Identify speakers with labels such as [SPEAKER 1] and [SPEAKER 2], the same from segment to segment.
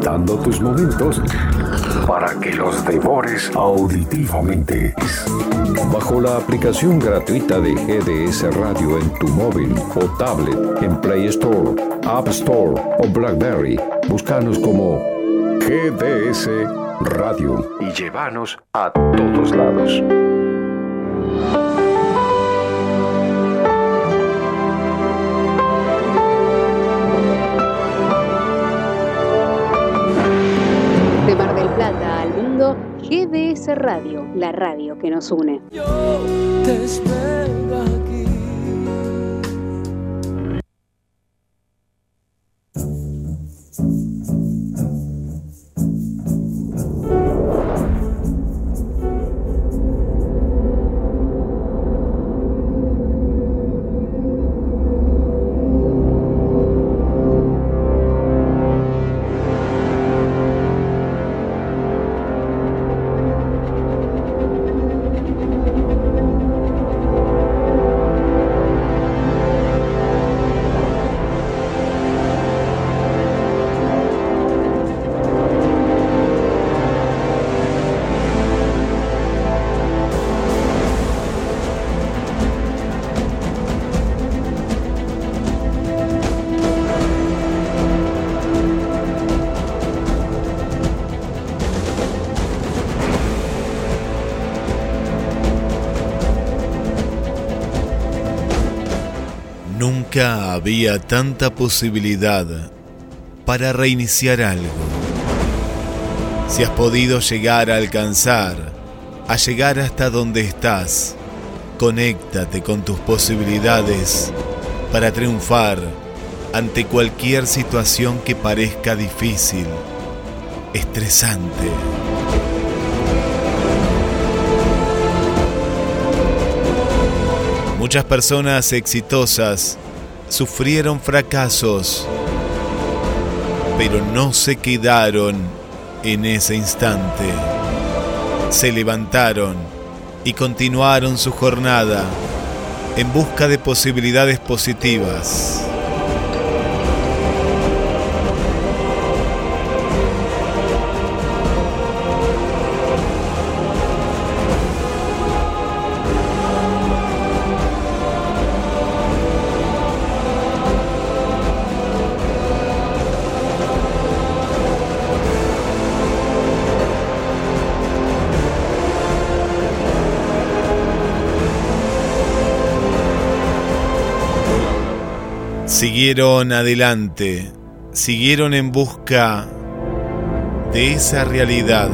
[SPEAKER 1] agitando tus momentos para que los devores auditivamente. Bajo la aplicación gratuita de GDS Radio en tu móvil o tablet en Play Store, App Store o Blackberry, búscanos como GDS Radio y llévanos a todos lados.
[SPEAKER 2] GDS Radio, la radio que nos une. Yo te espero aquí.
[SPEAKER 3] Había tanta posibilidad para reiniciar algo. Si has podido llegar a alcanzar, a llegar hasta donde estás, conéctate con tus posibilidades para triunfar ante cualquier situación que parezca difícil, estresante. Muchas personas exitosas sufrieron fracasos, pero no se quedaron en ese instante. Se levantaron y continuaron su jornada en busca de posibilidades positivas. Siguieron adelante, siguieron en busca de esa realidad.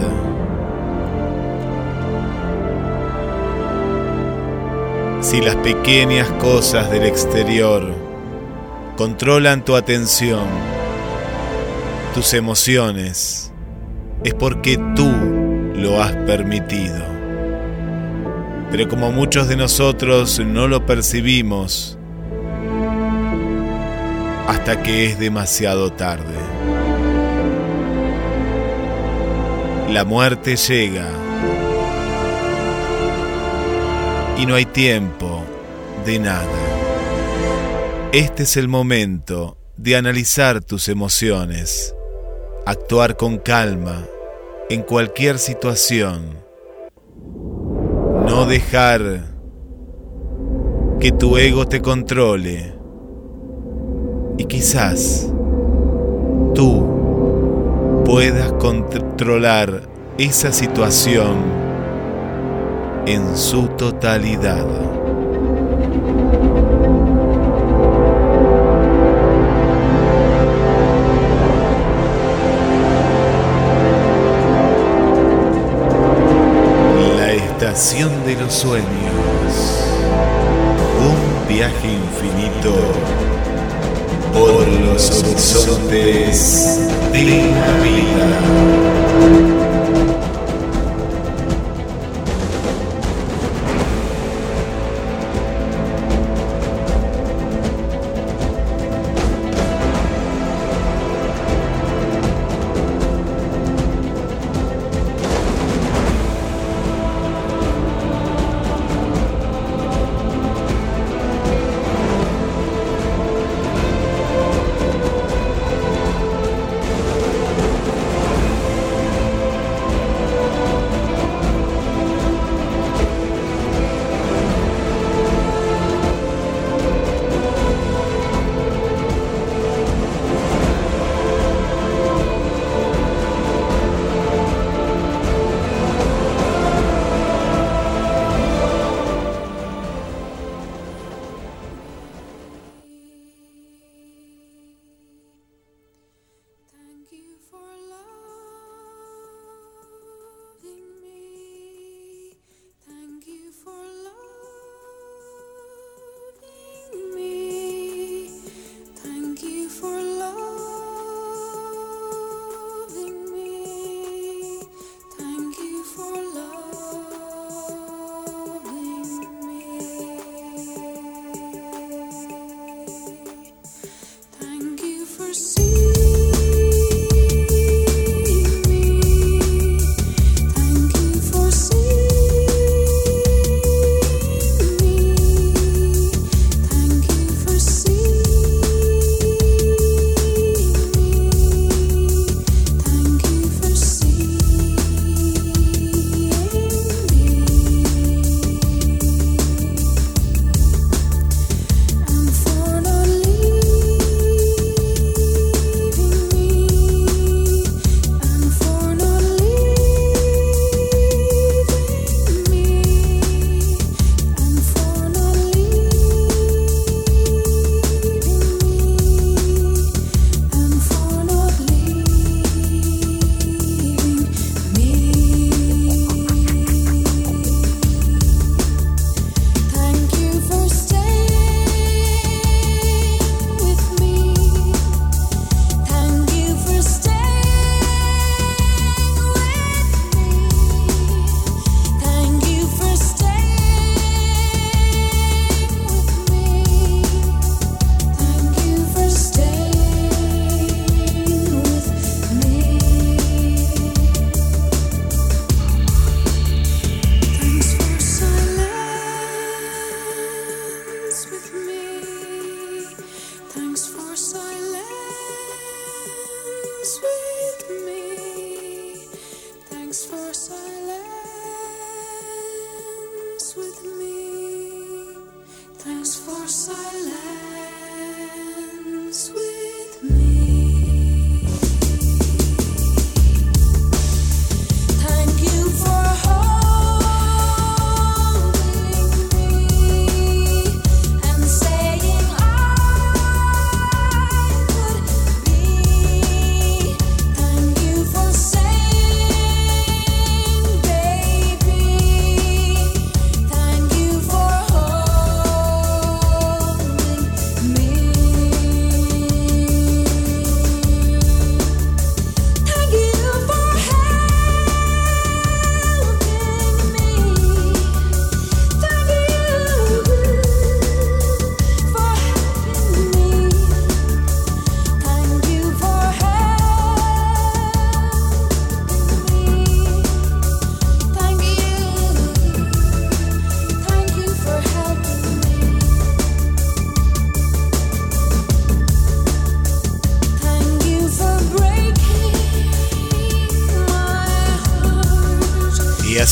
[SPEAKER 3] Si las pequeñas cosas del exterior controlan tu atención, tus emociones, es porque tú lo has permitido. Pero como muchos de nosotros no lo percibimos, hasta que es demasiado tarde. La muerte llega y no hay tiempo de nada. Este es el momento de analizar tus emociones, actuar con calma en cualquier situación, no dejar que tu ego te controle y quizás tú puedas controlar esa situación en su totalidad. La estación de los sueños. Un viaje infinito por los horizontes de la vida.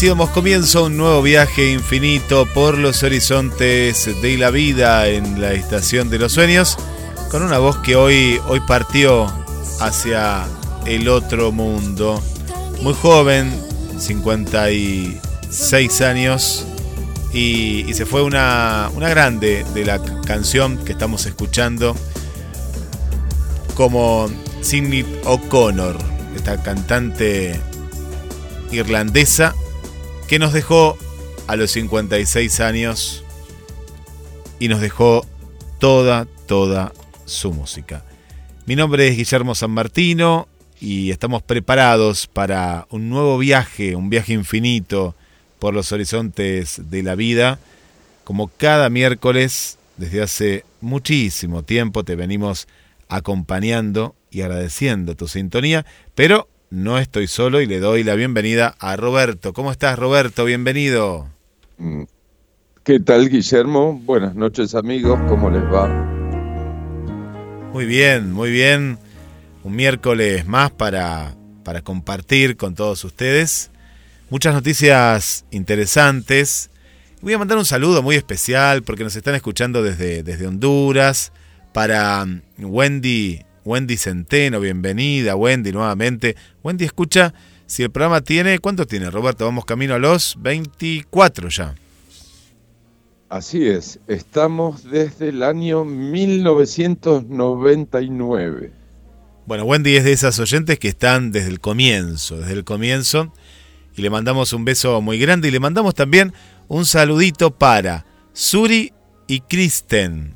[SPEAKER 3] Así damos comienzo a un nuevo viaje infinito por los horizontes de la vida en la estación de los sueños, con una voz que hoy, hoy partió hacia el otro mundo. Muy joven, 56 años, y, se fue una, una grande de la canción que estamos escuchando, como Sidney O'Connor, esta cantante irlandesa que nos dejó a los 56 años y nos dejó toda, toda su música. Mi nombre es Guillermo San Martino y estamos preparados para un nuevo viaje, un viaje infinito por los horizontes de la vida. Como cada miércoles, desde hace muchísimo tiempo, te venimos acompañando y agradeciendo tu sintonía, pero no estoy solo y le doy la bienvenida a Roberto. ¿Cómo estás, Roberto? Bienvenido.
[SPEAKER 4] Mm. ¿Qué tal, Guillermo? Buenas noches, amigos. ¿Cómo les va?
[SPEAKER 3] Muy bien, muy bien. Un miércoles más para, para compartir con todos ustedes. Muchas noticias interesantes. Voy a mandar un saludo muy especial porque nos están escuchando desde, desde Honduras. Para mm, Wendy Wendy Centeno, bienvenida, Wendy, nuevamente. Wendy, escucha, si el programa tiene, ¿cuánto tiene, Roberto? Vamos camino a los 24 ya.
[SPEAKER 4] Así es, estamos desde el año 1999.
[SPEAKER 3] Bueno, Wendy es de esas oyentes que están desde el comienzo, desde el comienzo, y le mandamos un beso muy grande y le mandamos también un saludito para Suri y Kristen,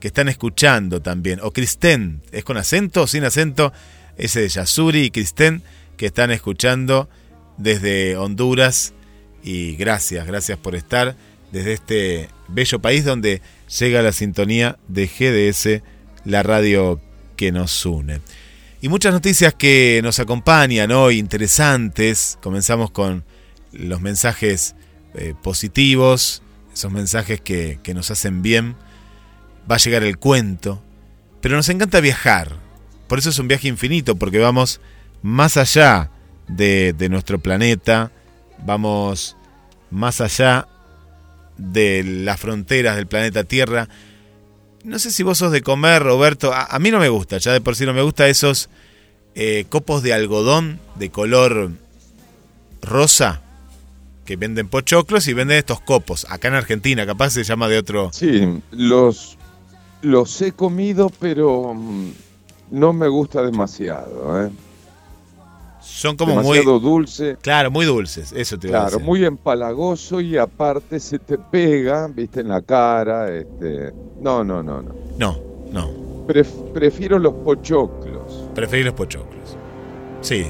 [SPEAKER 3] que están escuchando también, o Cristén, ¿es con acento o sin acento? Ese de Yasuri y Cristén, que están escuchando desde Honduras. Y gracias, gracias por estar desde este bello país donde llega la sintonía de GDS, la radio que nos une. Y muchas noticias que nos acompañan hoy, interesantes. Comenzamos con los mensajes eh, positivos, esos mensajes que, que nos hacen bien va a llegar el cuento, pero nos encanta viajar. Por eso es un viaje infinito, porque vamos más allá de, nuestro planeta, vamos más allá de las fronteras del planeta Tierra. No sé si vos sos de comer, Roberto. A, mí no me gusta, ya de por sí no me gusta esos eh, copos de algodón de color rosa que venden pochoclos y venden estos copos. Acá en Argentina, capaz se llama de otro.
[SPEAKER 4] Sí, los los he comido, pero mm, no me gusta demasiado. ¿eh?
[SPEAKER 3] Son como
[SPEAKER 4] demasiado muy dulce.
[SPEAKER 3] Claro, muy dulces, eso te
[SPEAKER 4] Claro, muy empalagoso y aparte se te pega, viste, en la cara. Este... No, no, no, no.
[SPEAKER 3] No, no.
[SPEAKER 4] prefiero los pochoclos.
[SPEAKER 3] Prefiero los pochoclos. Sí.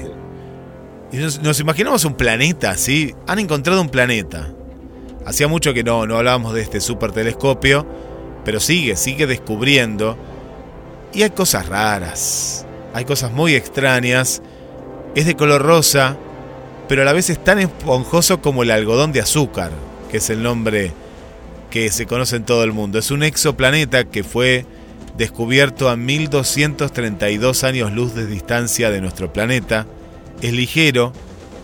[SPEAKER 3] Y nos, imaginamos un planeta, ¿sí? Han encontrado un planeta. Hacía mucho que no, no hablábamos de este super telescopio pero sigue, sigue descubriendo. Y hay cosas raras, hay cosas muy extrañas. Es de color rosa, pero a la vez es tan esponjoso como el algodón de azúcar, que es el nombre que se conoce en todo el mundo. Es un exoplaneta que fue descubierto a 1232 años luz de distancia de nuestro planeta, es ligero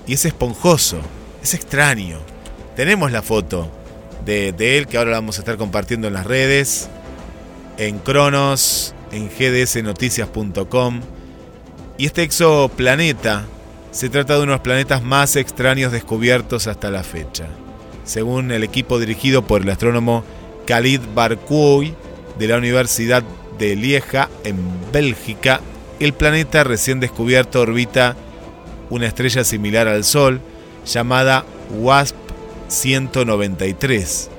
[SPEAKER 3] y es esponjoso, es extraño. Tenemos la foto de, él que ahora la vamos a estar compartiendo en las redes, en Cronos, en gdsnoticias.com. Y este exoplaneta se trata de uno de los planetas más extraños descubiertos hasta la fecha. Según el equipo dirigido por el astrónomo Khalid Barkoui de la Universidad de Lieja, en Bélgica, el planeta recién descubierto orbita una estrella similar al Sol llamada WASP 193.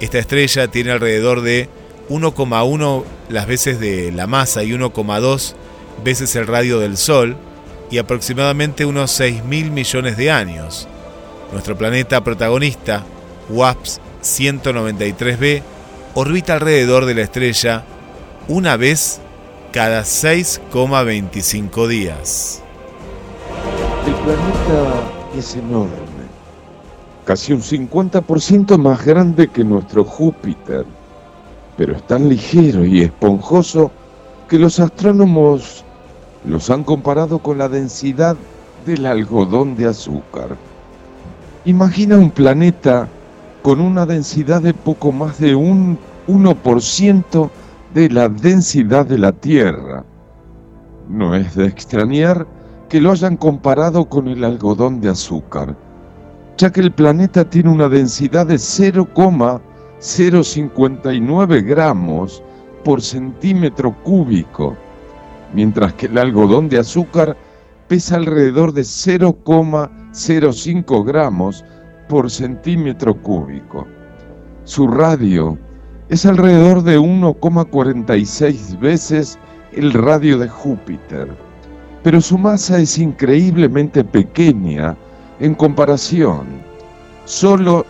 [SPEAKER 3] Esta estrella tiene alrededor de 1,1 las veces de la masa y 1,2 veces el radio del Sol y aproximadamente unos 6 mil millones de años. Nuestro planeta protagonista, WASP 193b, orbita alrededor de la estrella una vez cada 6,25 días.
[SPEAKER 4] El planeta es enorme, casi un 50% más grande que nuestro Júpiter, pero es tan ligero y esponjoso que los astrónomos los han comparado con la densidad del algodón de azúcar. Imagina un planeta con una densidad de poco más de un 1% de la densidad de la Tierra. No es de extrañar que lo hayan comparado con el algodón de azúcar, ya que el planeta tiene una densidad de 0,059 gramos por centímetro cúbico, mientras que el algodón de azúcar pesa alrededor de 0,05 gramos por centímetro cúbico. Su radio es alrededor de 1,46 veces el radio de Júpiter, pero su masa es increíblemente pequeña en comparación, solo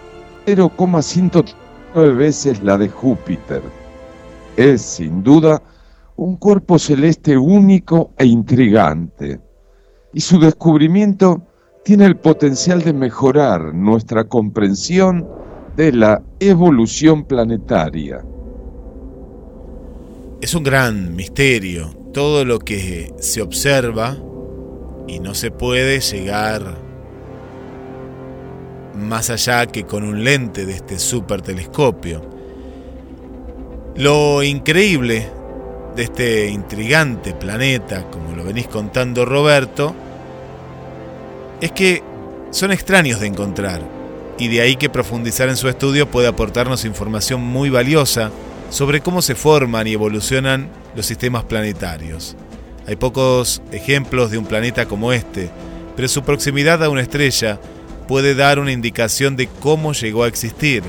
[SPEAKER 4] 0,109 veces la de Júpiter. Es, sin duda, un cuerpo celeste único e intrigante, y su descubrimiento tiene el potencial de mejorar nuestra comprensión de la evolución planetaria.
[SPEAKER 3] Es un gran misterio todo lo que se observa y no se puede llegar más allá que con un lente de este super telescopio. Lo increíble de este intrigante planeta, como lo venís contando Roberto, es que son extraños de encontrar, y de ahí que profundizar en su estudio puede aportarnos información muy valiosa sobre cómo se forman y evolucionan los sistemas planetarios. Hay pocos ejemplos de un planeta como este, pero su proximidad a una estrella puede dar una indicación de cómo llegó a existir,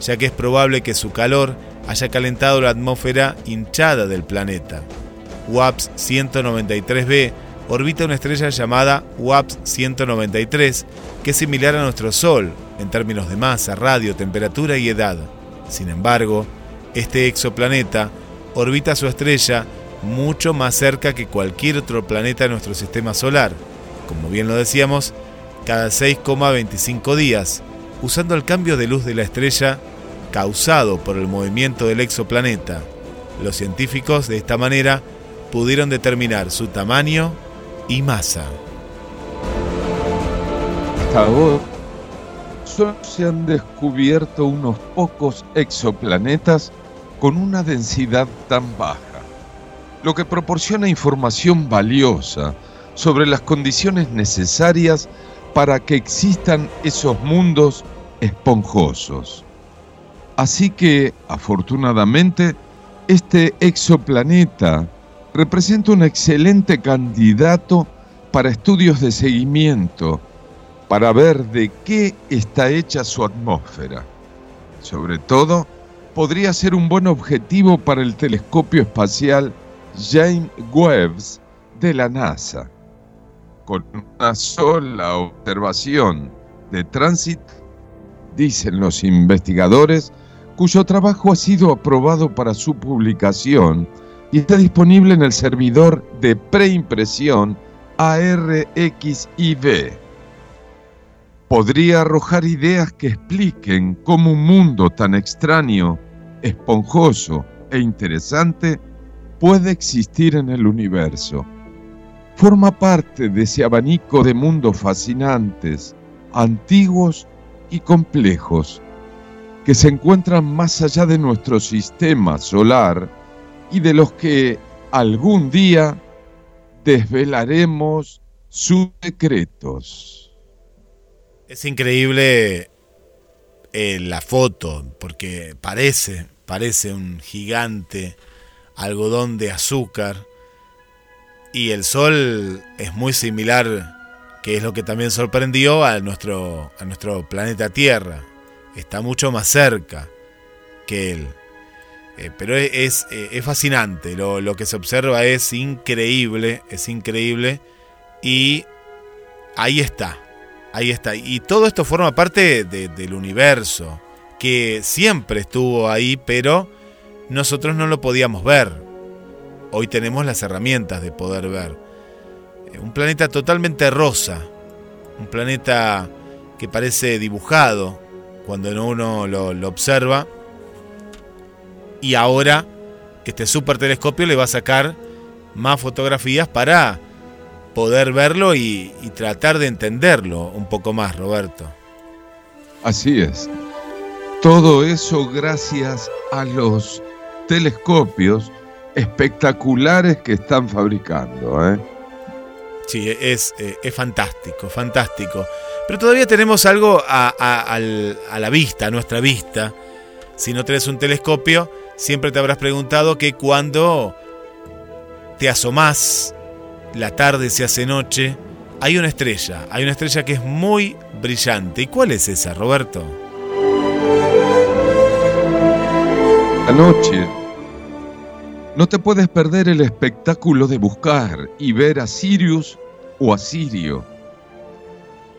[SPEAKER 3] ya que es probable que su calor haya calentado la atmósfera hinchada del planeta. WAPS 193b orbita una estrella llamada WAPS 193, que es similar a nuestro Sol en términos de masa, radio, temperatura y edad. Sin embargo, este exoplaneta orbita su estrella mucho más cerca que cualquier otro planeta de nuestro sistema solar, como bien lo decíamos, cada 6,25 días, usando el cambio de luz de la estrella causado por el movimiento del exoplaneta. Los científicos de esta manera pudieron determinar su tamaño y masa.
[SPEAKER 4] Hasta ahora solo se han descubierto unos pocos exoplanetas con una densidad tan baja, lo que proporciona información valiosa sobre las condiciones necesarias para que existan esos mundos esponjosos. Así que, afortunadamente, este exoplaneta representa un excelente candidato para estudios de seguimiento, para ver de qué está hecha su atmósfera. Sobre todo, podría ser un buen objetivo para el telescopio espacial James Webb de la NASA. Con una sola observación de tránsito, dicen los investigadores, cuyo trabajo ha sido aprobado para su publicación y está disponible en el servidor de preimpresión ARXIV. Podría arrojar ideas que expliquen cómo un mundo tan extraño, esponjoso e interesante puede existir en el universo. Forma parte de ese abanico de mundos fascinantes, antiguos y complejos, que se encuentran más allá de nuestro sistema solar y de los que algún día desvelaremos sus secretos.
[SPEAKER 3] Es increíble eh, la foto, porque parece, parece un gigante algodón de azúcar y el Sol es muy similar, que es lo que también sorprendió a nuestro, a nuestro planeta Tierra. Está mucho más cerca que él. Eh, pero es, eh, es, fascinante, lo, lo, que se observa es increíble, es increíble. Y ahí está, ahí está. Y todo esto forma parte del universo, que siempre estuvo ahí, pero nosotros no lo podíamos ver. Hoy tenemos las herramientas de poder ver. Eh, un planeta totalmente rosa, un planeta que parece dibujado cuando uno lo, observa y ahora este super telescopio le va a sacar más fotografías para poder verlo y, tratar de entenderlo un poco más, Roberto.
[SPEAKER 4] Así es. Todo eso gracias a los telescopios espectaculares que están fabricando. ¿eh?
[SPEAKER 3] Sí, es, eh, es, fantástico, fantástico. Pero todavía tenemos algo a, a la vista, a nuestra vista. Si no tenés un telescopio, Siempre te habrás preguntado que cuando te asomás, la tarde se hace noche, hay una estrella, hay una estrella que es muy brillante. ¿Y cuál es esa, Roberto?
[SPEAKER 4] Anoche no te puedes perder el espectáculo de buscar y ver a Sirius o a Sirio,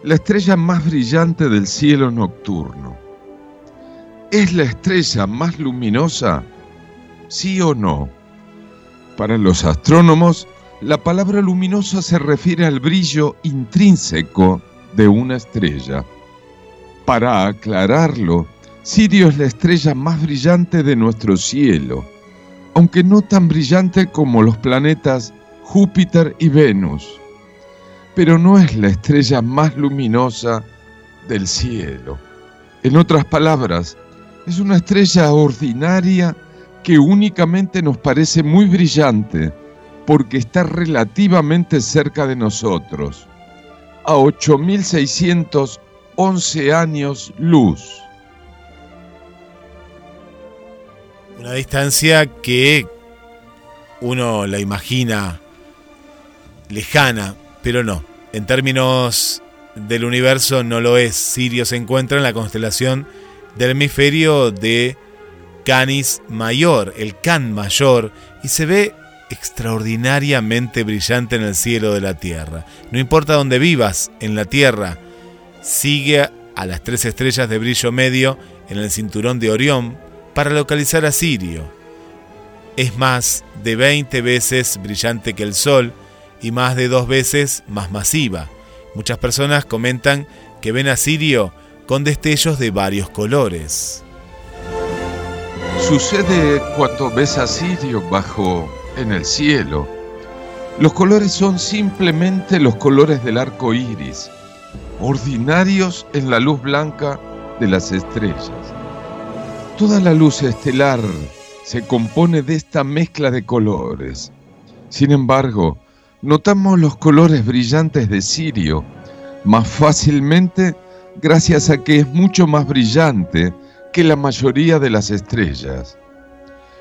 [SPEAKER 4] la estrella más brillante del cielo nocturno. Es la estrella más luminosa ¿Sí o no? Para los astrónomos, la palabra luminosa se refiere al brillo intrínseco de una estrella. Para aclararlo, Sirio es la estrella más brillante de nuestro cielo, aunque no tan brillante como los planetas Júpiter y Venus. Pero no es la estrella más luminosa del cielo. En otras palabras, es una estrella ordinaria que únicamente nos parece muy brillante porque está relativamente cerca de nosotros, a 8.611 años luz.
[SPEAKER 3] Una distancia que uno la imagina lejana, pero no. En términos del universo no lo es. Sirio se encuentra en la constelación del hemisferio de Canis Mayor, el Can Mayor, y se ve extraordinariamente brillante en el cielo de la Tierra. No importa dónde vivas en la Tierra, sigue a las tres estrellas de brillo medio en el cinturón de Orión para localizar a Sirio. Es más de 20 veces brillante que el Sol y más de dos veces más masiva. Muchas personas comentan que ven a Sirio con destellos de varios colores.
[SPEAKER 4] Sucede cuando ves a Sirio bajo en el cielo. Los colores son simplemente los colores del arco iris, ordinarios en la luz blanca de las estrellas. Toda la luz estelar se compone de esta mezcla de colores. Sin embargo, notamos los colores brillantes de Sirio más fácilmente gracias a que es mucho más brillante que la mayoría de las estrellas.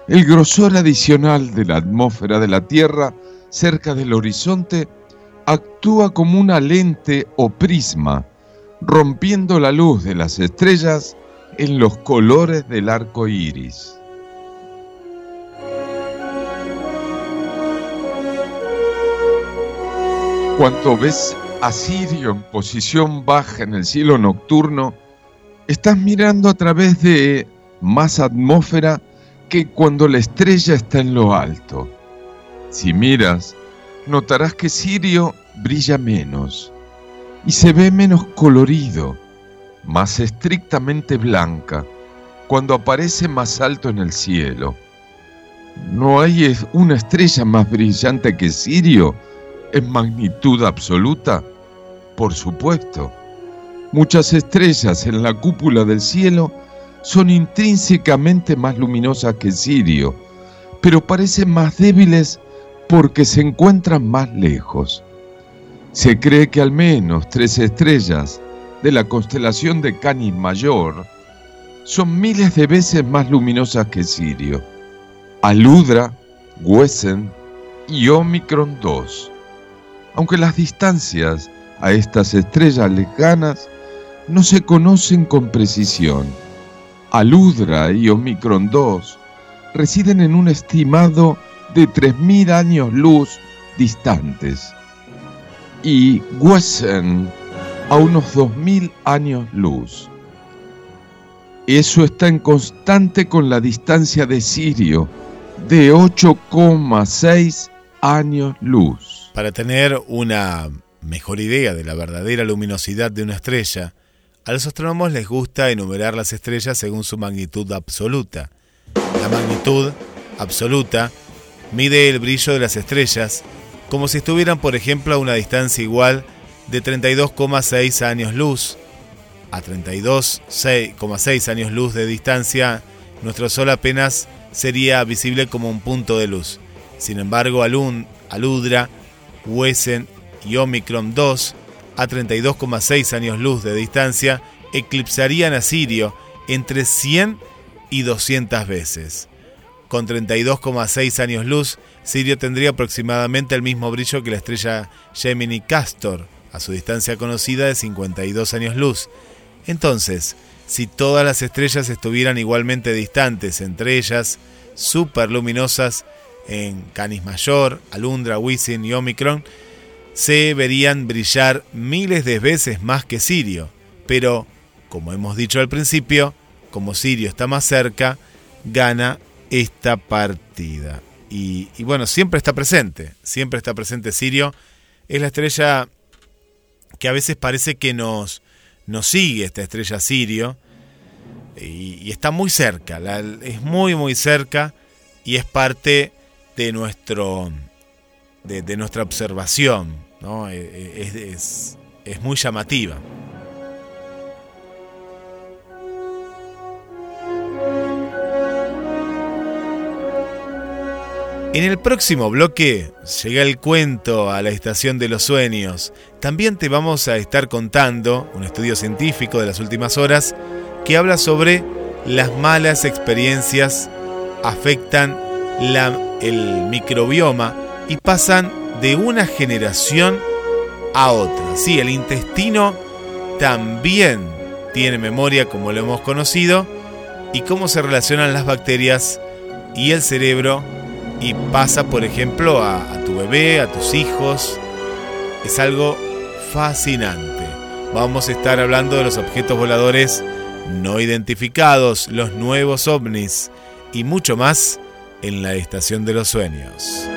[SPEAKER 4] El grosor adicional de la atmósfera de la Tierra cerca del horizonte actúa como una lente o prisma, rompiendo la luz de las estrellas en los colores del arco iris. Cuando ves a Sirio en posición baja en el cielo nocturno, estás mirando a través de más atmósfera que cuando la estrella está en lo alto. Si miras, notarás que Sirio brilla menos y se ve menos colorido, más estrictamente blanca, cuando aparece más alto en el cielo. ¿no hay una estrella más brillante que Sirio en magnitud absoluta? Por supuesto. Muchas estrellas en la cúpula del cielo son intrínsecamente más luminosas que Sirio, pero parecen más débiles porque se encuentran más lejos. Se cree que al menos tres estrellas de la constelación de Canis Mayor son miles de veces más luminosas que Sirio. Aludra, Wesen y Omicron 2. Aunque las distancias a estas estrellas lejanas no se conocen con precisión. Aludra y Omicron 2 residen en un estimado de 3.000 años luz distantes y Wesen a unos 2.000 años luz. Eso está en constante con la distancia de Sirio de 8,6 años luz.
[SPEAKER 3] Para tener una mejor idea de la verdadera luminosidad de una estrella, a los astrónomos les gusta enumerar las estrellas según su magnitud absoluta. La magnitud absoluta mide el brillo de las estrellas como si estuvieran, por ejemplo, a una distancia igual de 32,6 años luz. A 32,6 años luz de distancia, nuestro Sol apenas sería visible como un punto de luz. Sin embargo, Alun, Aludra, Wesen y Omicron 2 a 32,6 años luz de distancia, eclipsarían a Sirio entre 100 y 200 veces. Con 32,6 años luz, Sirio tendría aproximadamente el mismo brillo que la estrella Gemini Castor, a su distancia conocida de 52 años luz. Entonces, si todas las estrellas estuvieran igualmente distantes entre ellas, superluminosas en Canis Mayor, Alundra, Wisin y Omicron, se verían brillar miles de veces más que Sirio. Pero, como hemos dicho al principio, como Sirio está más cerca, gana esta partida. Y, bueno, siempre está presente, siempre está presente Sirio. Es la estrella que a veces parece que nos, nos sigue, esta estrella Sirio, y, está muy cerca, es muy, muy cerca y es parte de nuestro de, nuestra observación. Eh, eh, es, es muy llamativa. En el próximo bloque llega el cuento a la estación de los sueños. También te vamos a estar contando un estudio científico de las últimas horas que habla sobre las malas experiencias afectan el microbioma y pasan de una generación a otra. Sí, el intestino también tiene memoria como lo hemos conocido y cómo se relacionan las bacterias y el cerebro y pasa, por ejemplo, a, tu bebé, a tus hijos. Es algo fascinante. Vamos a estar hablando de los objetos voladores no identificados, los nuevos ovnis y mucho más en la Estación de los Sueños.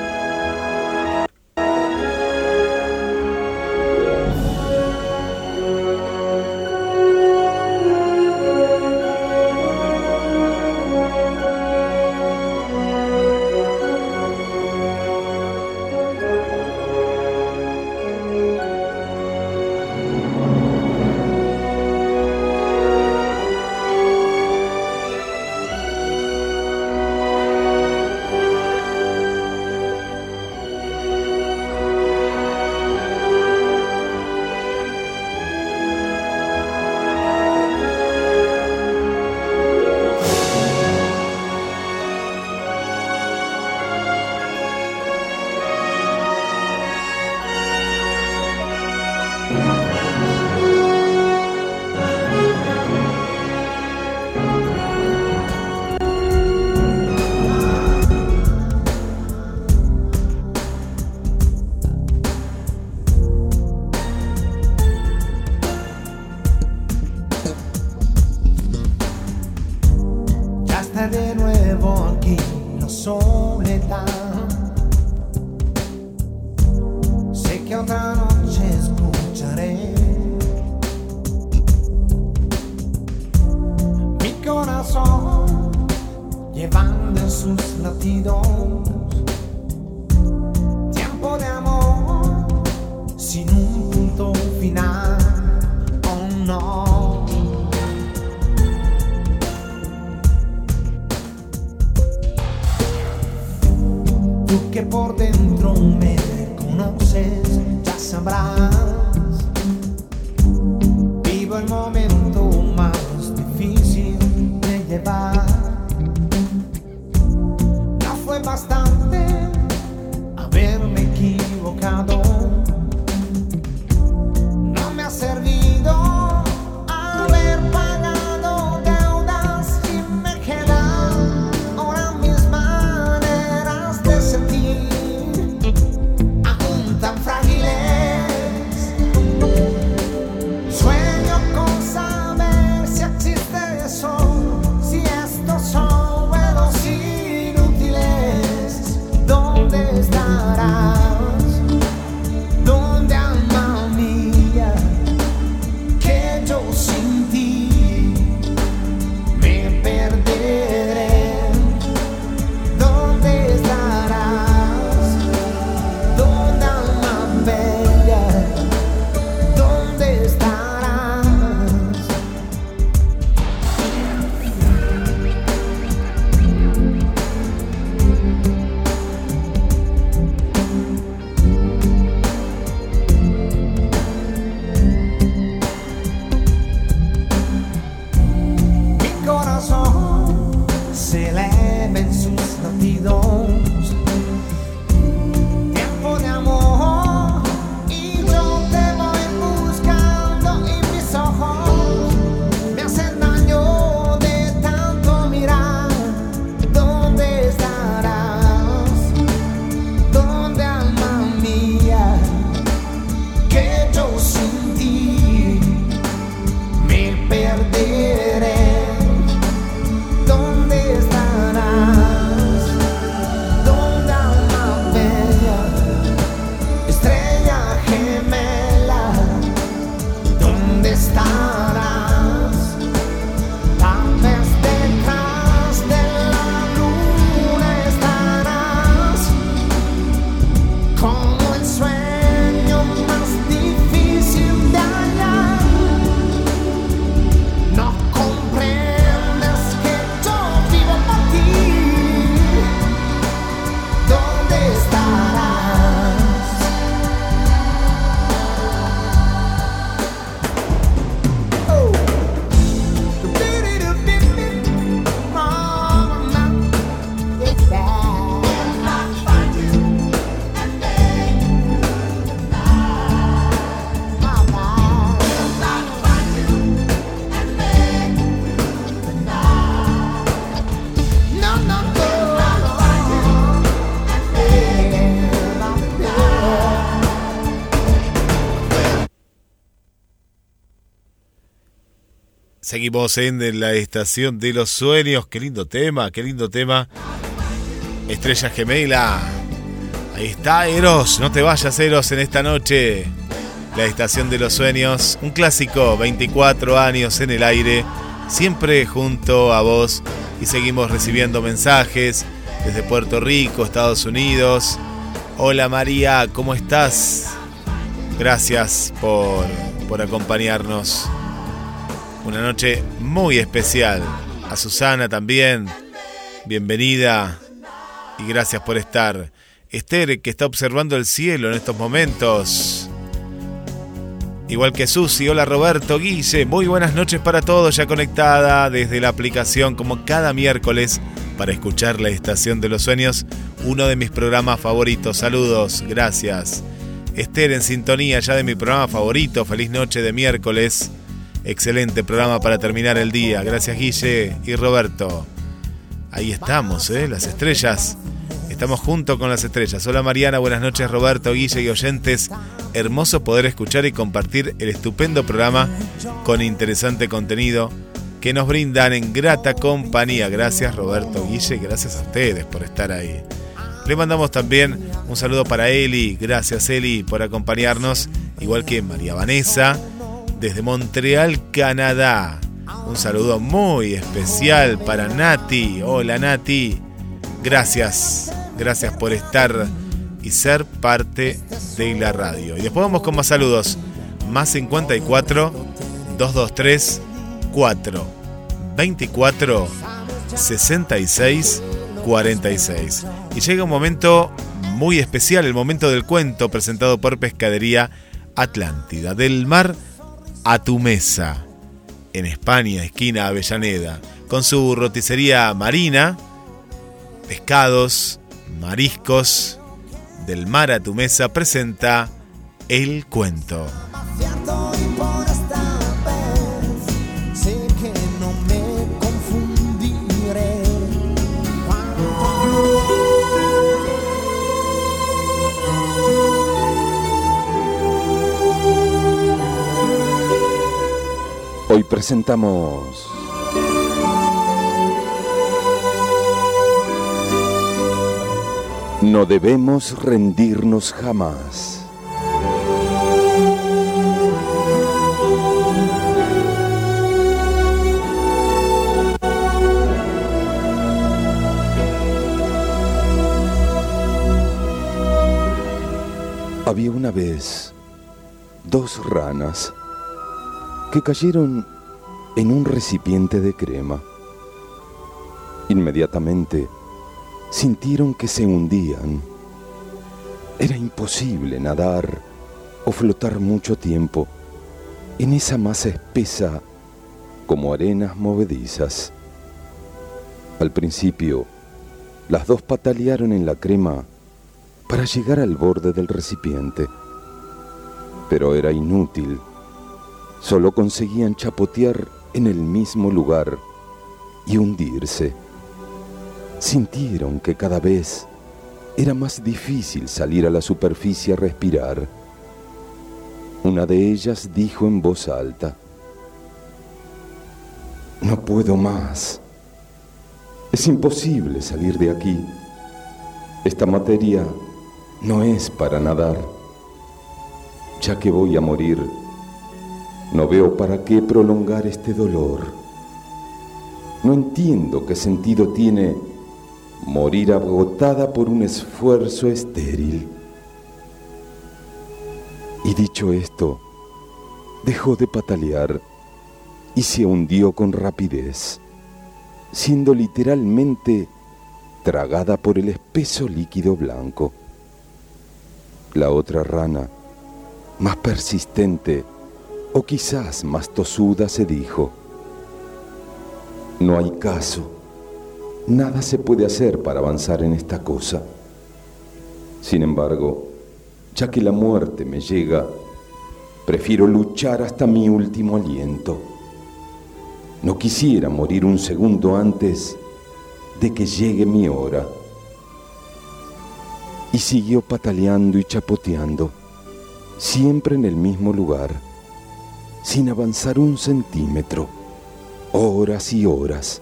[SPEAKER 3] Seguimos en la estación de los sueños. Qué lindo tema, qué lindo tema. Estrella gemela. Ahí está Eros. No te vayas Eros en esta noche. La estación de los sueños. Un clásico. 24 años en el aire. Siempre junto a vos. Y seguimos recibiendo mensajes desde Puerto Rico, Estados Unidos. Hola María, ¿cómo estás? Gracias por, por acompañarnos. Una noche muy especial. A Susana también. Bienvenida y gracias por estar. Esther, que está observando el cielo en estos momentos. Igual que Susi, hola Roberto, Guille, muy buenas noches para todos, ya conectada desde la aplicación como cada miércoles para escuchar la Estación de los Sueños, uno de mis programas favoritos. Saludos, gracias. Esther en sintonía ya de mi programa favorito, feliz noche de miércoles. Excelente programa para terminar el día. Gracias Guille y Roberto. Ahí estamos, ¿eh? las estrellas. Estamos junto con las estrellas. Hola Mariana, buenas noches Roberto, Guille y oyentes. Hermoso poder escuchar y compartir el estupendo programa con interesante contenido que nos brindan en grata compañía. Gracias Roberto, Guille, gracias a ustedes por estar ahí. Le mandamos también un saludo para Eli. Gracias Eli por acompañarnos, igual que María Vanessa desde Montreal, Canadá. Un saludo muy especial para Nati. Hola Nati. Gracias, gracias por estar y ser parte de la radio. Y después vamos con más saludos. Más 54 223 4 24 66 46. Y llega un momento muy especial, el momento del cuento presentado por Pescadería Atlántida. Del mar a tu mesa. En España, esquina Avellaneda. Con su roticería marina, pescados, mariscos, del mar a tu mesa presenta El Cuento.
[SPEAKER 5] Hoy presentamos No debemos rendirnos jamás. Había una vez dos ranas que cayeron en un recipiente de crema. Inmediatamente sintieron que se hundían. Era imposible nadar o flotar mucho tiempo en esa masa espesa como arenas movedizas. Al principio, las dos patalearon en la crema para llegar al borde del recipiente, pero era inútil. Solo conseguían chapotear en el mismo lugar y hundirse sintieron que cada vez era más difícil salir a la superficie a respirar. Una de ellas dijo en voz alta, No puedo más. Es imposible salir de aquí. Esta materia no es para nadar. Ya que voy a morir, no veo para qué prolongar este dolor. No entiendo qué sentido tiene morir agotada por un esfuerzo estéril. Y dicho esto, dejó de patalear y se hundió con rapidez, siendo literalmente tragada por el espeso líquido blanco. La otra rana, más persistente o quizás más tosuda, se dijo, no hay caso Nada se puede hacer para avanzar en esta cosa. Sin embargo, ya que la muerte me llega, prefiero luchar hasta mi último aliento. No quisiera morir un segundo antes de que llegue mi hora. Y siguió pataleando y chapoteando, siempre en el mismo lugar, sin avanzar un centímetro, horas y horas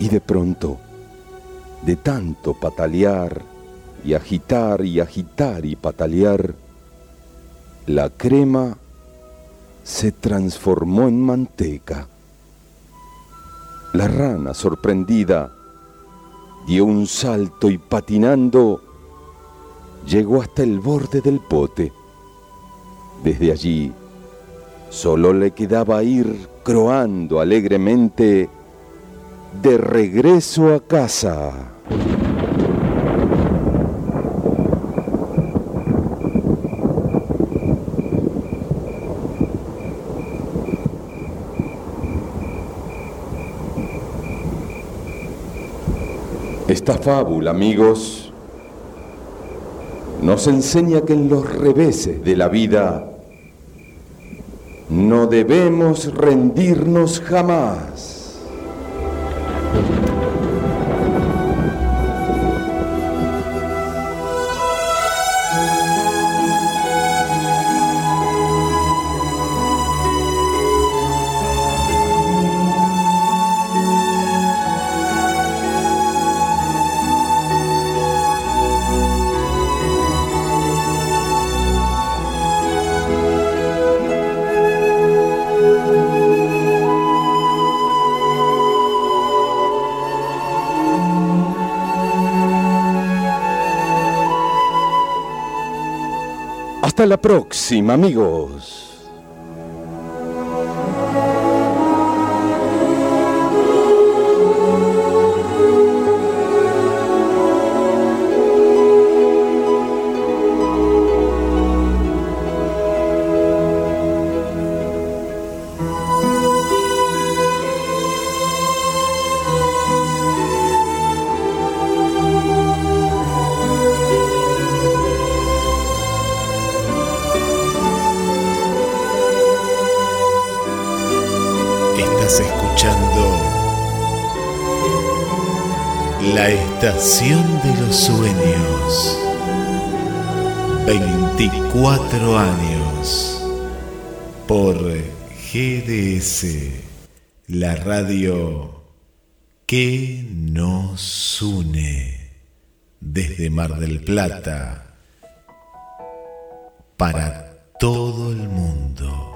[SPEAKER 5] y de pronto, de tanto patalear y agitar y agitar y patalear, la crema se transformó en manteca. La rana, sorprendida, dio un salto y patinando llegó hasta el borde del pote. Desde allí solo le quedaba ir croando alegremente de regreso a casa. Esta fábula, amigos, nos enseña que en los reveses de la vida no debemos rendirnos jamás.
[SPEAKER 6] La próxima, amigos.
[SPEAKER 3] 24 años. Por GDS, la radio que nos une desde Mar del Plata para todo el mundo.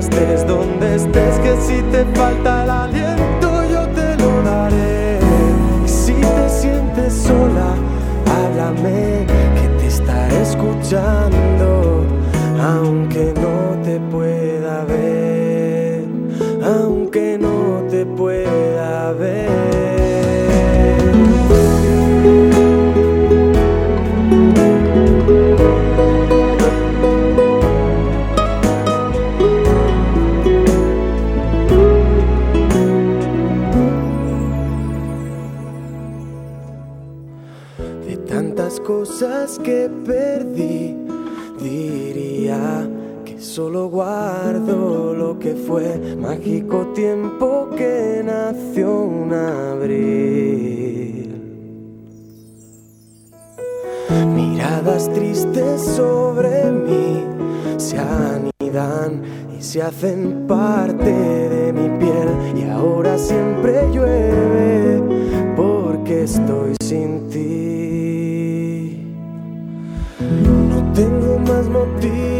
[SPEAKER 2] Estés donde estés, que si te falta el aliento yo te lo daré. Y si te sientes sola, háblame, que te estaré escuchando, solo guardo lo que fue mágico tiempo que nació un abril. Miradas tristes sobre mí se anidan y se hacen parte de mi piel y ahora siempre llueve porque estoy sin ti. Tengo más motivos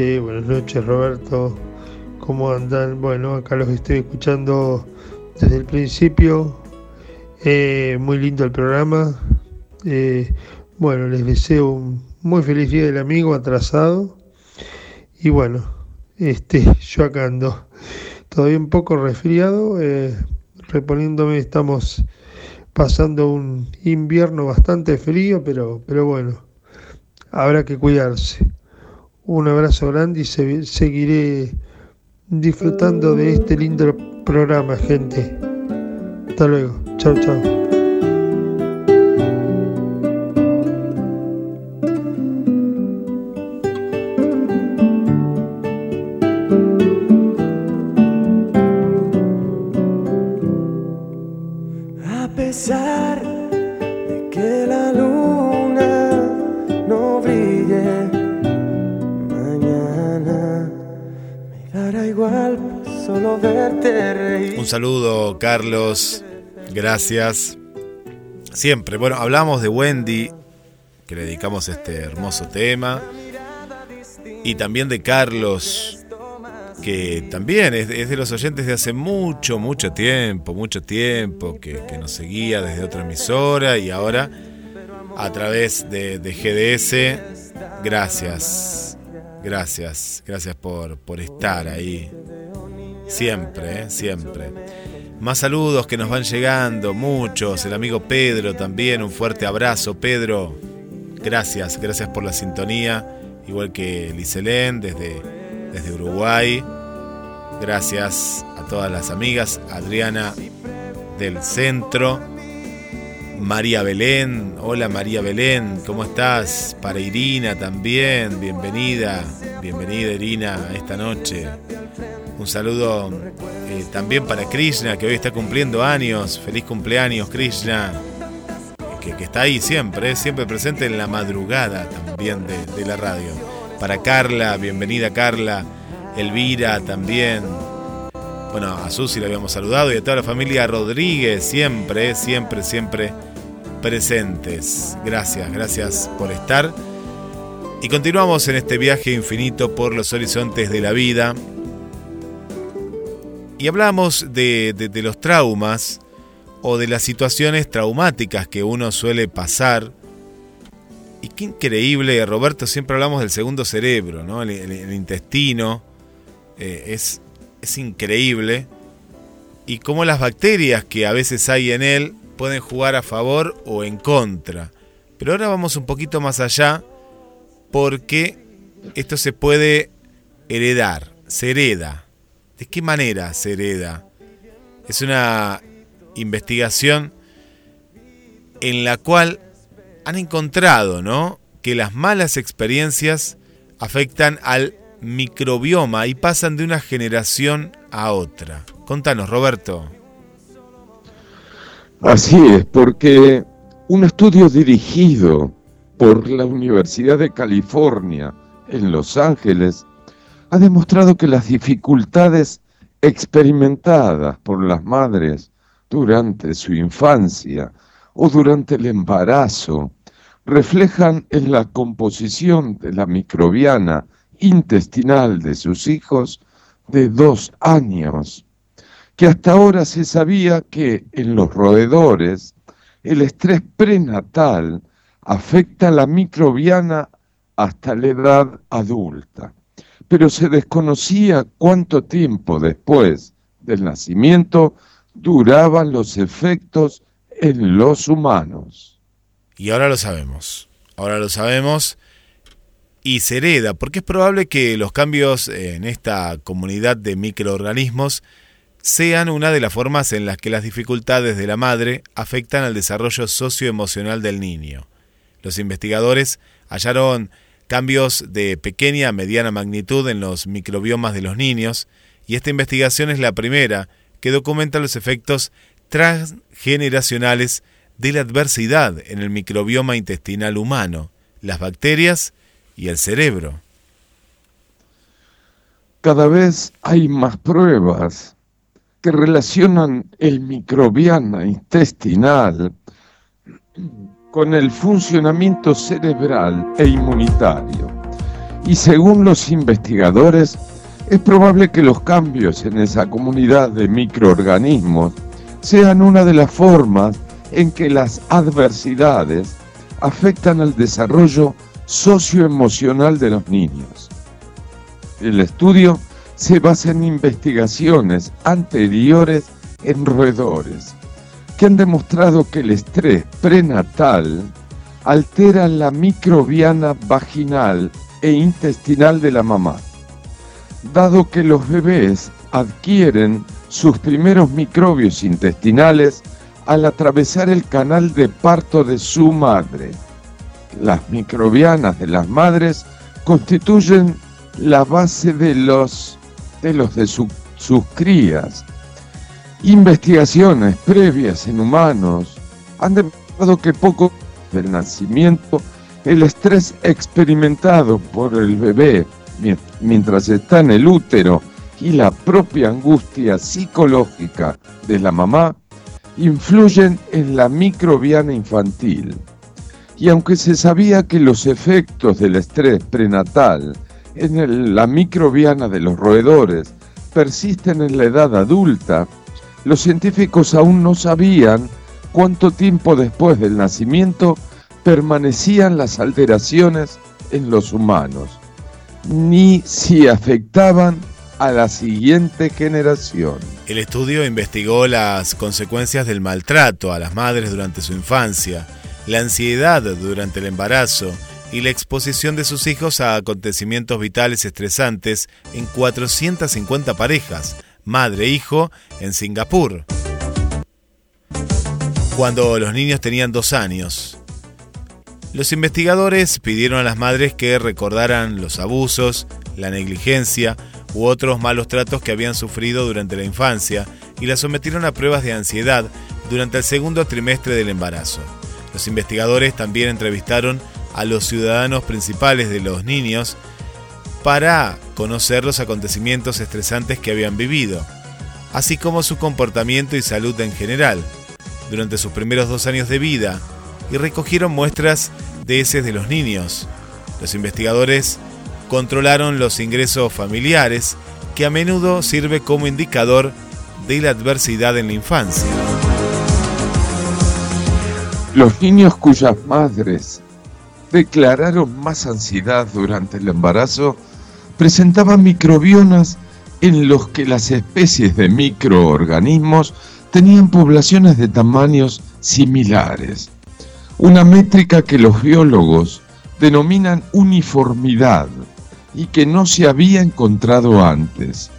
[SPEAKER 7] Buenas noches Roberto, ¿cómo andan? Bueno, acá los estoy escuchando desde el principio, eh, muy lindo el programa, eh, bueno, les deseo un muy feliz día del amigo atrasado. Y bueno, este, yo acá ando todavía un poco resfriado, eh, reponiéndome, estamos pasando un invierno bastante frío, pero, pero bueno, habrá que cuidarse. Un abrazo grande y seguiré disfrutando de este lindo programa, gente. Hasta luego. Chao, chao.
[SPEAKER 3] Carlos. Gracias. Siempre. Bueno, hablamos de Wendy, que le dedicamos este hermoso tema. Y también de Carlos, que también es, de los oyentes de hace mucho, mucho tiempo, mucho tiempo, que, nos seguía desde otra emisora y ahora a través de, GDS. Gracias, gracias, gracias por, por estar ahí Siempre, ¿eh? siempre. Más saludos que nos van llegando, muchos. El amigo Pedro también, un fuerte abrazo, Pedro. Gracias, gracias por la sintonía. Igual que Liselén desde, desde Uruguay. Gracias a todas las amigas. Adriana del centro. María Belén. Hola María Belén, ¿cómo estás? Para Irina también, bienvenida. Bienvenida Irina esta noche. Un saludo eh, también para Krishna, que hoy está cumpliendo años. Feliz cumpleaños, Krishna. Que, está ahí siempre, eh, siempre presente en la madrugada también de, la radio. Para Carla, bienvenida Carla. Elvira también. Bueno, a Susi la habíamos saludado y a toda la familia Rodríguez, siempre, siempre, siempre presentes. Gracias, gracias por estar. Y continuamos en este viaje infinito por los horizontes de la vida y hablamos de, los traumas o de las situaciones traumáticas que uno suele pasar. Y qué increíble, Roberto, siempre hablamos del segundo cerebro, ¿no? el, intestino. Eh, es, es increíble. Y cómo las bacterias que a veces hay en él pueden jugar a favor o en contra. Pero ahora vamos un poquito más allá porque esto se puede heredar, se hereda. ¿De qué manera se hereda? Es una investigación en la cual han encontrado, ¿no? Que las malas experiencias afectan al microbioma y pasan de una generación a otra. Contanos, Roberto.
[SPEAKER 4] Así es, porque un estudio dirigido por la Universidad de California en Los Ángeles ha demostrado que las dificultades experimentadas por las madres durante su infancia o durante el embarazo reflejan en la composición de la microbiana intestinal de sus hijos de dos años, que hasta ahora se sabía que en los roedores el estrés prenatal afecta a la microbiana hasta la edad adulta pero se desconocía cuánto tiempo después del nacimiento duraban los efectos en los humanos.
[SPEAKER 3] Y ahora lo sabemos, ahora lo sabemos y se hereda, porque es probable que los cambios en esta comunidad de microorganismos sean una de las formas en las que las dificultades de la madre afectan al desarrollo socioemocional del niño. Los investigadores hallaron cambios de pequeña a mediana magnitud en los microbiomas de los niños, y esta investigación es la primera que documenta los efectos transgeneracionales de la adversidad en el microbioma intestinal humano, las bacterias y el cerebro.
[SPEAKER 4] Cada vez hay más pruebas que relacionan el microbioma intestinal con el funcionamiento cerebral e inmunitario. Y según los investigadores, es probable que los cambios en esa comunidad de microorganismos sean una de las formas en que las adversidades afectan al desarrollo socioemocional de los niños. El estudio se basa en investigaciones anteriores en roedores que han demostrado que el estrés prenatal altera la microbiana vaginal e intestinal de la mamá, dado que los bebés adquieren sus primeros microbios intestinales al atravesar el canal de parto de su madre. Las microbianas de las madres constituyen la base de los de, los de sus crías. Investigaciones previas en humanos han demostrado que poco del nacimiento el estrés experimentado por el bebé mientras está en el útero y la propia angustia psicológica de la mamá influyen en la microbiana infantil. Y aunque se sabía que los efectos del estrés prenatal en la microbiana de los roedores persisten en la edad adulta, los científicos aún no sabían cuánto tiempo después del nacimiento permanecían las alteraciones en los humanos, ni si afectaban a la siguiente generación.
[SPEAKER 3] El estudio investigó las consecuencias del maltrato a las madres durante su infancia, la ansiedad durante el embarazo y la exposición de sus hijos a acontecimientos vitales estresantes en 450 parejas, madre-hijo, e en Singapur. Cuando los niños tenían dos años, los investigadores pidieron a las madres que recordaran los abusos, la negligencia u otros malos tratos que habían sufrido durante la infancia y las sometieron a pruebas de ansiedad durante el segundo trimestre del embarazo. Los investigadores también entrevistaron a los ciudadanos principales de los niños para conocer los acontecimientos estresantes que habían vivido, así como su comportamiento y salud en general, durante sus primeros dos años de vida, y recogieron muestras de heces de los niños. Los investigadores controlaron los ingresos familiares, que a menudo sirve como indicador de la adversidad en la infancia.
[SPEAKER 4] Los niños cuyas madres declararon más ansiedad durante el embarazo presentaban microbiomas en los que las especies de microorganismos tenían poblaciones de tamaños similares una métrica que los biólogos denominan uniformidad y que no se había encontrado antes.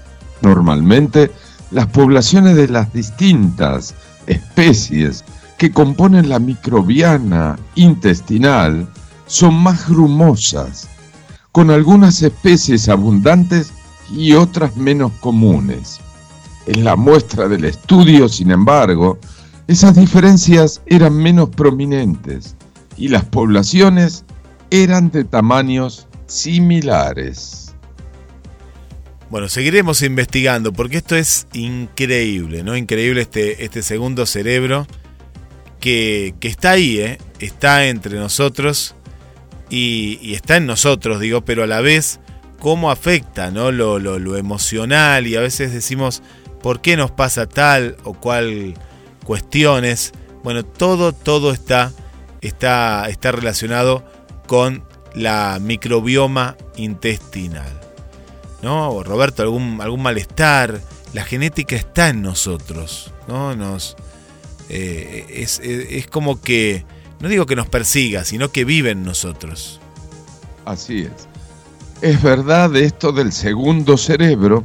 [SPEAKER 4] Normalmente, las poblaciones de las distintas especies que componen la microbiana intestinal son más grumosas, con algunas especies abundantes y otras menos comunes. En la muestra del estudio, sin embargo, esas diferencias eran menos prominentes y las poblaciones eran de tamaños similares.
[SPEAKER 3] Bueno, seguiremos investigando porque esto es increíble, ¿no? Increíble este, este segundo cerebro que, está ahí, ¿eh? está entre nosotros y, está en nosotros, digo, pero a la vez cómo afecta ¿no? lo, lo, lo emocional y a veces decimos, ¿por qué nos pasa tal o cual cuestiones. Bueno, todo, todo está, está, está relacionado con la microbioma intestinal. ¿No? Roberto, algún, algún malestar. La genética está en nosotros. ¿no? Nos, eh, es, es, como que, no digo que nos persiga, sino que vive en nosotros.
[SPEAKER 4] Así es. Es verdad esto del segundo cerebro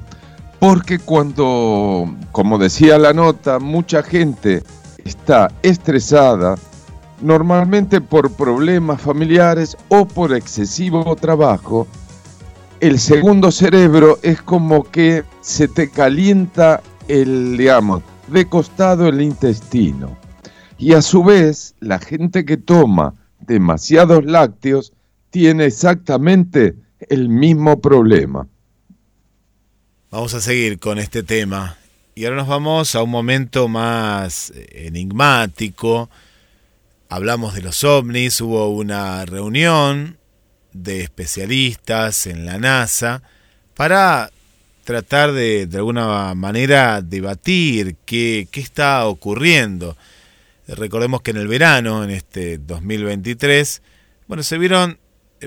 [SPEAKER 4] porque cuando, como decía la nota, mucha gente está estresada, normalmente por problemas familiares o por excesivo trabajo, el segundo cerebro es como que se te calienta el, digamos, de costado el intestino. Y a su vez, la gente que toma demasiados lácteos tiene exactamente el mismo problema.
[SPEAKER 3] Vamos a seguir con este tema. Y ahora nos vamos a un momento más enigmático. Hablamos de los ovnis, hubo una reunión de especialistas en la NASA para tratar de, de alguna manera, debatir qué, qué está ocurriendo. Recordemos que en el verano, en este 2023, bueno, se vieron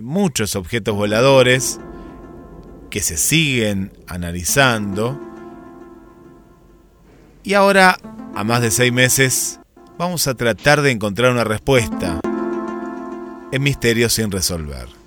[SPEAKER 3] muchos objetos voladores que se siguen analizando. Y ahora, a más de seis meses, vamos a tratar de encontrar una respuesta en misterios sin resolver.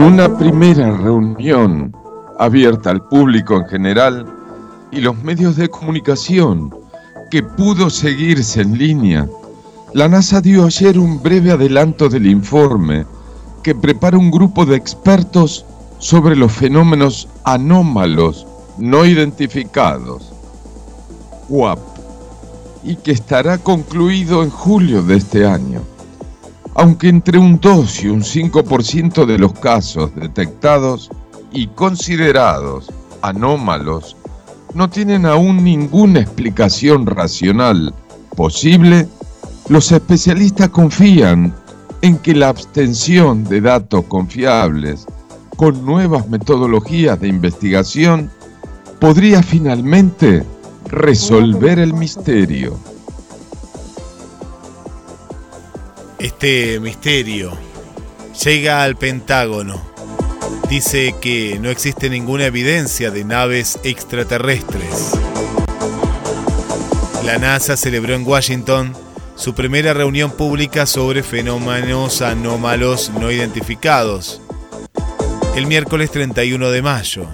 [SPEAKER 4] En una primera reunión abierta al público en general y los medios de comunicación que pudo seguirse en línea, la NASA dio ayer un breve adelanto del informe que prepara un grupo de expertos sobre los fenómenos anómalos no identificados, UAP, y que estará concluido en julio de este año. Aunque entre un 2 y un 5% de los casos detectados y considerados anómalos no tienen aún ninguna explicación racional posible, los especialistas confían en que la abstención de datos confiables con nuevas metodologías de investigación podría finalmente resolver el misterio.
[SPEAKER 3] Este misterio llega al Pentágono. Dice que no existe ninguna evidencia de naves extraterrestres. La NASA celebró en Washington su primera reunión pública sobre fenómenos anómalos no identificados. El miércoles 31 de mayo,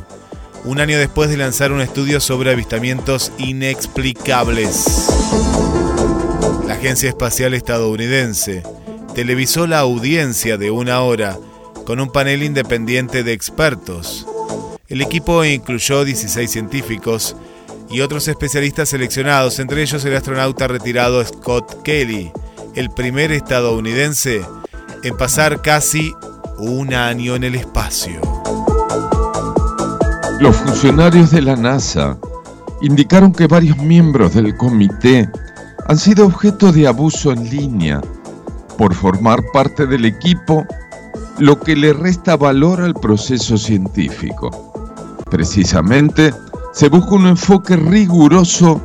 [SPEAKER 3] un año después de lanzar un estudio sobre avistamientos inexplicables. La Agencia Espacial Estadounidense televisó la audiencia de una hora con un panel independiente de expertos. El equipo incluyó 16 científicos y otros especialistas seleccionados, entre ellos el astronauta retirado Scott Kelly, el primer estadounidense en pasar casi un año en el espacio.
[SPEAKER 4] Los funcionarios de la NASA indicaron que varios miembros del comité han sido objeto de abuso en línea por formar parte del equipo, lo que le resta valor al proceso científico. Precisamente, se busca un enfoque riguroso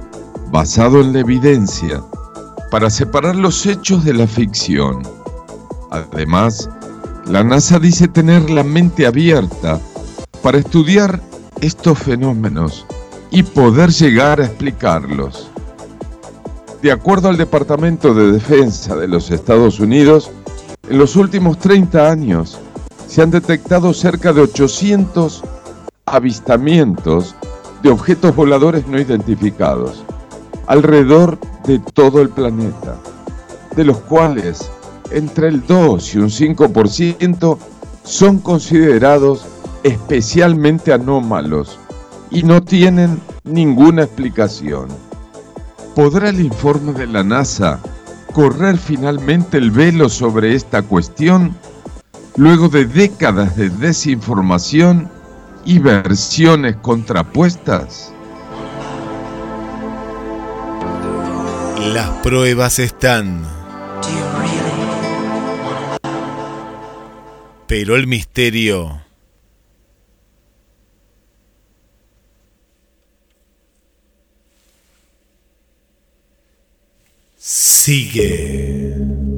[SPEAKER 4] basado en la evidencia para separar los hechos de la ficción. Además, la NASA dice tener la mente abierta para estudiar estos fenómenos y poder llegar a explicarlos. De acuerdo al Departamento de Defensa de los Estados Unidos, en los últimos 30 años se han detectado cerca de 800 avistamientos de objetos voladores no identificados alrededor de todo el planeta, de los cuales entre el 2 y un 5% son considerados especialmente anómalos y no tienen ninguna explicación. ¿Podrá el informe de la NASA correr finalmente el velo sobre esta cuestión luego de décadas de desinformación y versiones contrapuestas?
[SPEAKER 3] Las pruebas están. Pero el misterio sigue.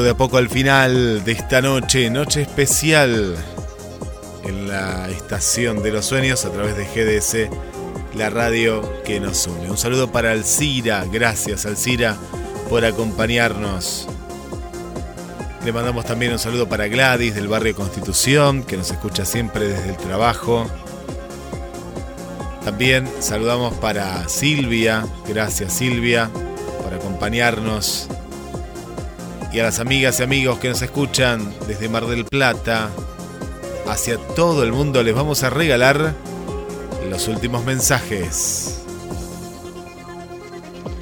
[SPEAKER 3] De a poco al final de esta noche, noche especial en la estación de los sueños a través de GDS, la radio que nos une. Un saludo para Alcira, gracias Alcira por acompañarnos. Le mandamos también un saludo para Gladys del barrio Constitución, que nos escucha siempre desde el trabajo. También saludamos para Silvia, gracias Silvia por acompañarnos. Y a las amigas y amigos que nos escuchan desde Mar del Plata, hacia todo el mundo les vamos a regalar los últimos mensajes.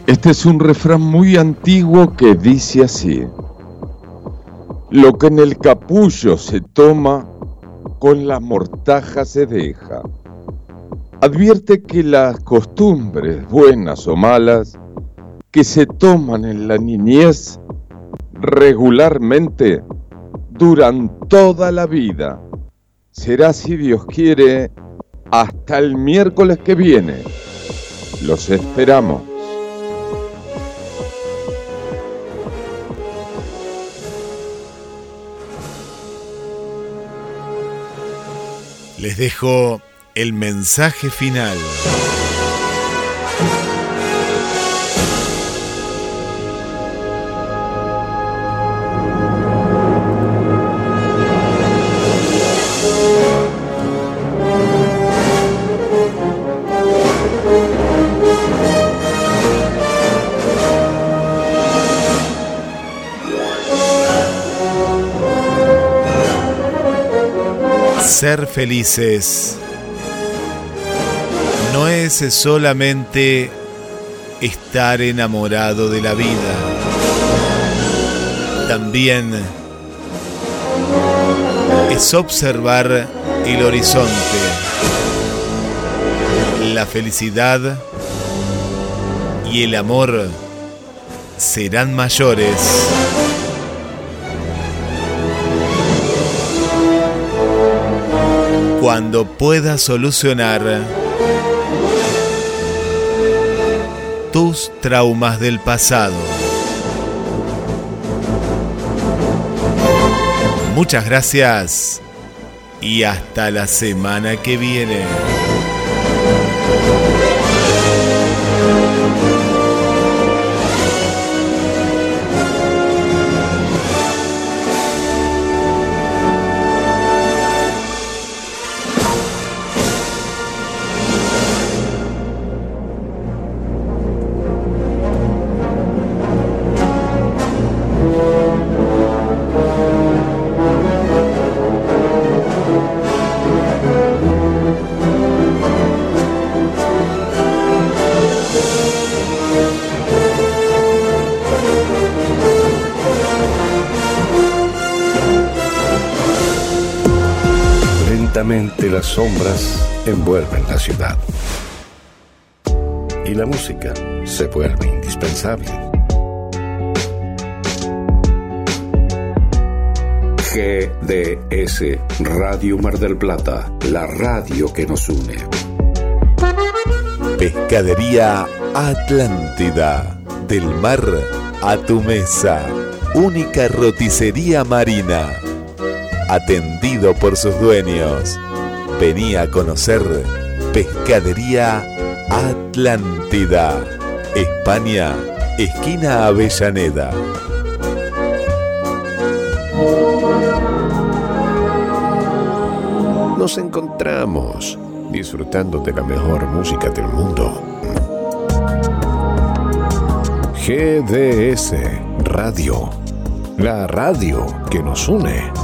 [SPEAKER 4] Este es un refrán muy antiguo que dice así. Lo que en el capullo se toma, con la mortaja se deja. Advierte que las costumbres, buenas o malas, que se toman en la niñez, regularmente duran toda la vida. Será, si Dios quiere, hasta el miércoles que viene. Los esperamos.
[SPEAKER 3] Les dejo el mensaje final. Ser felices no es solamente estar enamorado de la vida, también es observar el horizonte. La felicidad y el amor serán mayores. Cuando puedas solucionar tus traumas del pasado. Muchas gracias y hasta la semana que viene.
[SPEAKER 5] Sombras envuelven la ciudad. Y la música se vuelve indispensable. GDS Radio Mar del Plata, la radio que nos une.
[SPEAKER 3] Pescadería Atlántida. Del mar a tu mesa. Única roticería marina. Atendido por sus dueños. Venía a conocer Pescadería Atlántida. España, esquina Avellaneda.
[SPEAKER 5] Nos encontramos disfrutando de la mejor música del mundo. GDS Radio, la radio que nos une.